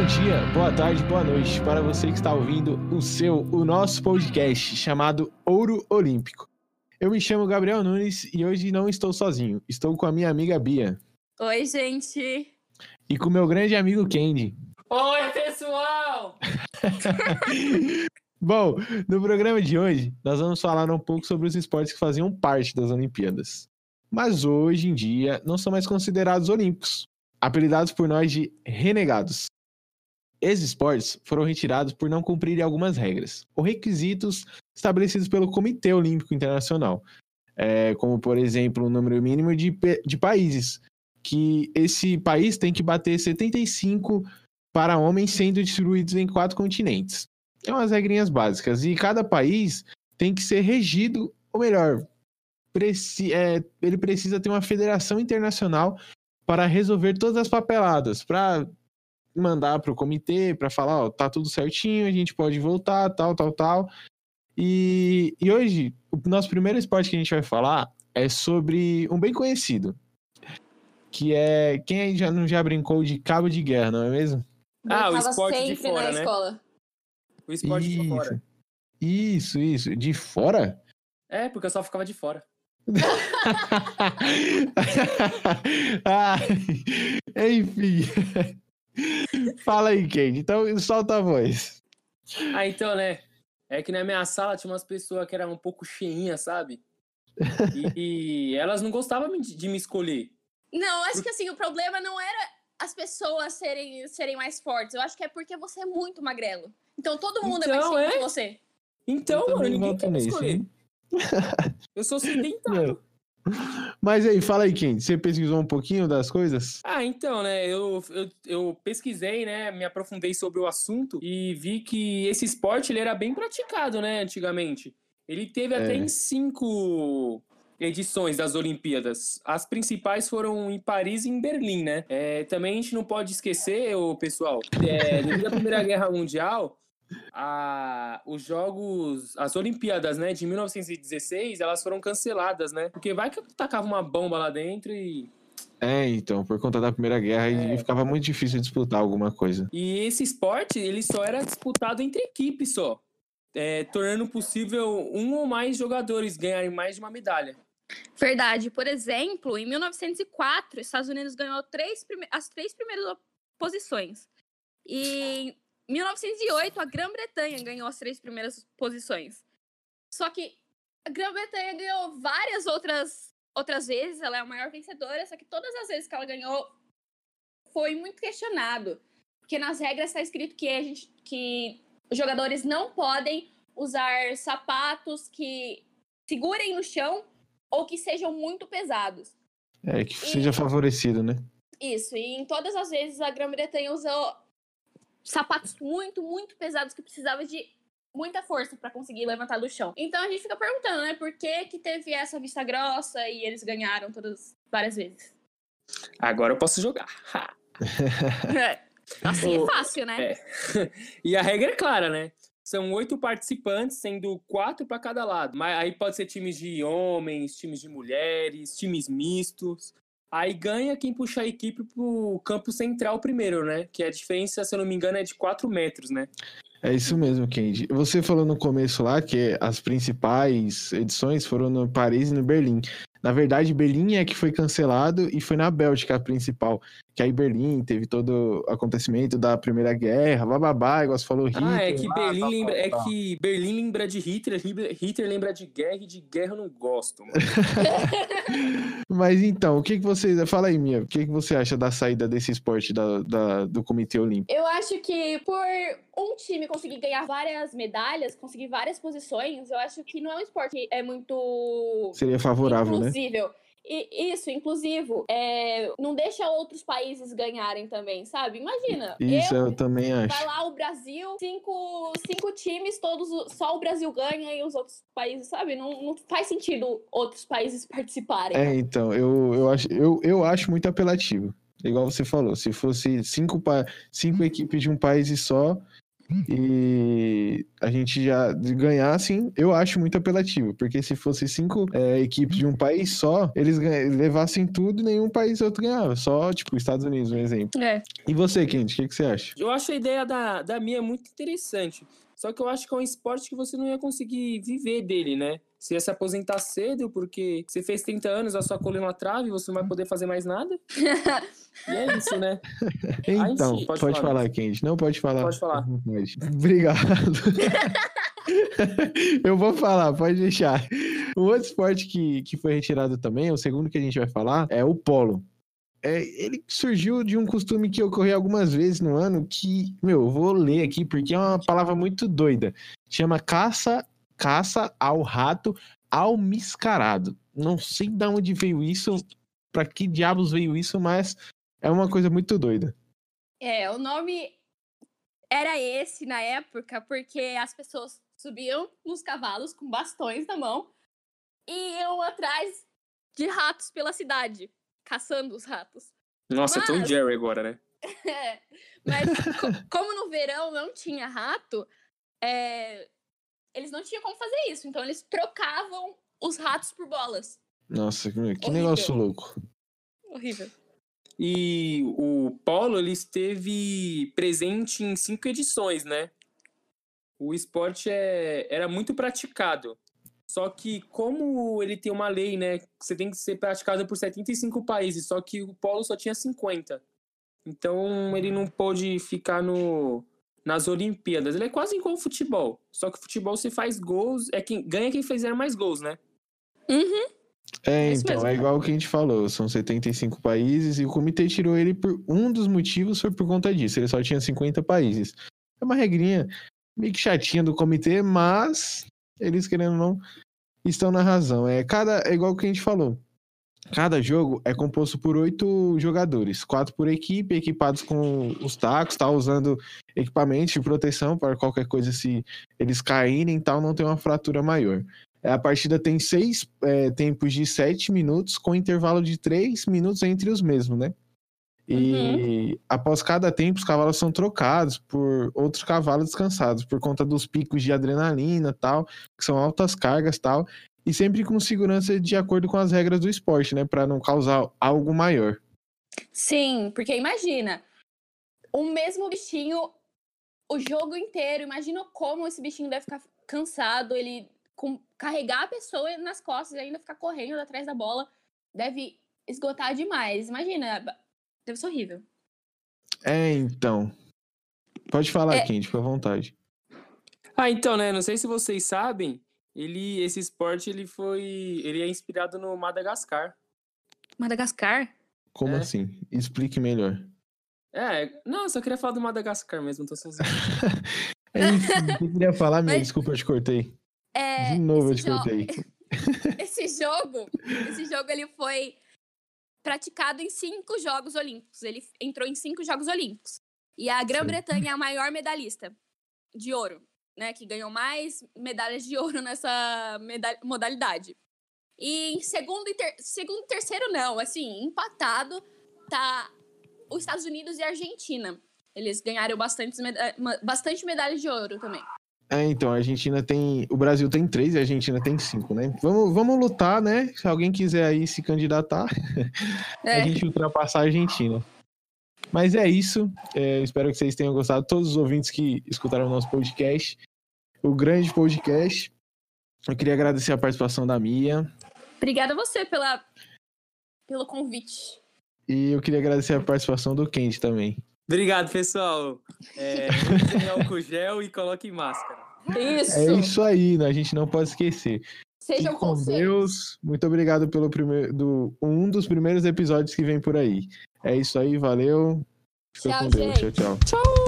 Bom dia, boa tarde, boa noite para você que está ouvindo o seu, o nosso podcast chamado Ouro Olímpico. Eu me chamo Gabriel Nunes e hoje não estou sozinho. Estou com a minha amiga Bia. Oi, gente. E com meu grande amigo Kendi. Oi, pessoal! Bom, no programa de hoje, nós vamos falar um pouco sobre os esportes que faziam parte das Olimpíadas. Mas hoje em dia não são mais considerados olímpicos, apelidados por nós de renegados. Esses esportes foram retirados por não cumprirem algumas regras ou requisitos estabelecidos pelo Comitê Olímpico Internacional, é, como, por exemplo, o número mínimo de, de países, que esse país tem que bater 75 para homens sendo distribuídos em quatro continentes. É umas regrinhas básicas. E cada país tem que ser regido, ou melhor, preci é, ele precisa ter uma federação internacional para resolver todas as papeladas, para mandar para o comitê, para falar, ó, tá tudo certinho, a gente pode voltar, tal, tal, tal. E, e hoje, o nosso primeiro esporte que a gente vai falar é sobre um bem conhecido, que é, quem aí já não já brincou de cabo de guerra, não é mesmo? Ah, o esporte de sempre fora, na né? escola. O esporte de fora. Isso, isso. De fora? É, porque eu só ficava de fora. ah, enfim. Fala aí, Kate. Então, solta a voz. Ah, então, né? É que na minha sala tinha umas pessoas que eram um pouco cheinhas, sabe? E, e elas não gostavam de de me escolher. Não, acho que assim, o problema não era as pessoas serem, serem mais fortes. Eu acho que é porque você é muito magrelo. Então todo mundo é mais Então, cheio é? que você. Então, Eu mano, ninguém quer me escolher. hein? Eu sou sedentário. Mas aí, fala aí, Kate. Você pesquisou um pouquinho das coisas? Ah, então, né? Eu, eu, eu pesquisei, né? Me aprofundei sobre o assunto e vi que esse esporte ele era bem praticado, né? Antigamente. Ele teve até É. em cinco edições das Olimpíadas. As principais foram em Paris e em Berlim, né? É, também a gente não pode esquecer, ô, pessoal, é, devido à Primeira Guerra Mundial, a- os jogos, as Olimpíadas, né, de 1916, elas foram canceladas, né? Porque vai que tacava uma bomba lá dentro e É, então, por conta da Primeira Guerra, É. ficava muito difícil disputar alguma coisa. E esse esporte, ele só era disputado entre equipes só, é, tornando possível um ou mais jogadores ganharem mais de uma medalha. Verdade. Por exemplo, em 1904, os Estados Unidos ganhou três prime- as três primeiras posições. E em 1908, a Grã-Bretanha ganhou as três primeiras posições. Só que a Grã-Bretanha ganhou várias outras, outras vezes, ela é a maior vencedora, só que todas as vezes que ela ganhou foi muito questionado. Porque nas regras está escrito que, a gente, que os jogadores não podem usar sapatos que segurem no chão ou que sejam muito pesados. É, que seja favorecido, né? Isso, e em todas as vezes a Grã-Bretanha usou sapatos muito, muito pesados que precisava de muita força para conseguir levantar do chão. Então a gente fica perguntando, né, por que que teve essa vista grossa e eles ganharam todas várias vezes? Agora eu posso jogar. Ha! assim é fácil, né? é. E a regra é clara, né? São oito participantes, sendo quatro para cada lado. Mas aí pode ser times de homens, times de mulheres, times mistos. Aí ganha quem puxa a equipe pro campo central primeiro, né? Que a diferença, se eu não me engano, é de 4 metros, né? É isso mesmo, Kendi. Você falou no começo lá que as principais edições foram no Paris e no Berlim. Na verdade, Berlim é que foi cancelado e foi na Bélgica a principal. Que aí Berlim teve todo o acontecimento da Primeira Guerra, bababá, igual você falou, Hitler. Ah, é que lá, Berlim tal, lembra, tal, é que Berlim lembra de Hitler, Hitler- lembra de guerra e de guerra eu não gosto, mano. Mas então, o que, que você... Fala aí, Mia, o que, que você acha da saída desse esporte da, da- do Comitê Olímpico? Eu acho que por um time conseguir ganhar várias medalhas, conseguir várias posições, eu acho que não é um esporte que é muito Seria favorável, né? E isso, inclusivo, é, não deixa outros países ganharem também, sabe? Imagina, Isso eu, eu também acho. vai lá o Brasil, cinco, cinco times, todos só o Brasil ganha e os outros países, sabe? Não, não faz sentido outros países participarem. É, então, eu, eu, acho, eu, eu acho muito apelativo. Igual você falou, se fosse cinco, cinco equipes de um país só, E a gente já ganhar, assim, eu acho muito apelativo, porque se fosse cinco é, equipes de um país só, eles levassem tudo e nenhum país outro ganhava. Só, tipo, Estados Unidos, um exemplo. É. E você, Kent, o que, que você acha? Eu acho a ideia da, da minha muito interessante. Só que eu acho que é um esporte que você não ia conseguir viver dele, né? Você ia se aposentar cedo, porque você fez 30 anos, a sua coluna na trave, você não vai poder fazer mais nada. E é isso, né? Então, sim, pode, pode falar, falar. Kent. Não pode falar. Pode falar. Pode. Obrigado. eu vou falar, pode deixar. O outro esporte que, que foi retirado também, o segundo que a gente vai falar, é o polo. É, ele surgiu de um costume que ocorreu algumas vezes no ano que, meu, eu vou ler aqui porque é uma palavra muito doida. Chama caça, caça ao rato almiscarado. Não sei de onde veio isso, pra que diabos veio isso, mas é uma coisa muito doida. É, o nome era esse na época, porque as pessoas subiam nos cavalos com bastões na mão e iam atrás de ratos pela cidade, caçando os ratos. Nossa, eu tô em Mas- Jerry agora, né? É, Mas co- como no verão não tinha rato, é, eles não tinham como fazer isso. Então eles trocavam os ratos por bolas. Nossa, que, Horrível. negócio louco. Horrível. E o polo, ele esteve presente em cinco edições, né? O esporte é, era muito praticado. Só que como ele tem uma lei, né? que Você tem que ser praticado por 75 países, só que o polo só tinha 50. Então ele não pôde ficar no, nas Olimpíadas. Ele é quase igual ao futebol. Só que o futebol você faz gols, é quem ganha quem fizer mais gols, né? Uhum. É, É então, mesmo. é igual o que a gente falou, são 75 países e o comitê tirou ele por um dos motivos foi por conta disso, ele só tinha 50 países. É uma regrinha meio que chatinha do comitê, mas eles querendo ou não estão na razão. É cada é igual o que a gente falou. Cada jogo é composto por oito jogadores, quatro por equipe, equipados com os tacos, tá usando equipamentos de proteção para qualquer coisa se eles caírem e tal, não ter uma fratura maior. A partida tem seis é, tempos de sete minutos, com intervalo de três minutos entre os mesmos, né? E após cada tempo, os cavalos são trocados por outros cavalos descansados, por conta dos picos de adrenalina tal, que são altas cargas tal, e sempre com segurança de acordo com as regras do esporte, né? Para não causar algo maior. Sim, porque imagina, o mesmo bichinho o jogo inteiro. Imagina como esse bichinho deve ficar cansado, ele com- carregar a pessoa nas costas e ainda ficar correndo atrás da bola. Deve esgotar demais. Imagina, deve ser horrível. É, então. Pode falar, É. Kendi, fica à vontade. Ah, então, né? Não sei se vocês sabem, ele, esse esporte ele foi, ele é inspirado no Madagascar. Madagascar? Como É. assim? Explique melhor. É, não, eu só queria falar do Madagascar mesmo, tô sozinho. É, enfim, o que eu queria falar, meu? Mas- Desculpa, eu te cortei. É, De novo eu te jo- cortei. esse jogo, esse jogo ele foi praticado em cinco Jogos Olímpicos. Ele entrou em cinco Jogos Olímpicos. E a Grã-Bretanha é a maior medalhista de ouro, né? Que ganhou mais medalhas de ouro nessa modalidade. E em segundo e ter- segundo e terceiro, não. Assim, empatado tá os Estados Unidos e a Argentina. Eles ganharam bastante, meda bastante medalhas de ouro também. É, então, a Argentina tem. O Brasil tem três e a Argentina tem cinco, né? Vamos, vamos lutar, né? Se alguém quiser aí se candidatar, É. a gente ultrapassar a Argentina. Mas é isso. É, espero que vocês tenham gostado. Todos os ouvintes que escutaram o nosso podcast. O grande podcast. Eu queria agradecer a participação da Mia. Obrigada a você pela, pelo convite. E eu queria agradecer a participação do Kendi também. Obrigado, pessoal. É, álcool gel e coloquem máscara. Isso. É isso aí, né? A gente não pode esquecer. Sejam com. Deus. Muito obrigado pelo primeiro, do, um dos primeiros episódios que vem por aí. É isso aí, valeu. Fica Tchau, com Deus. gente. Tchau, tchau. Tchau.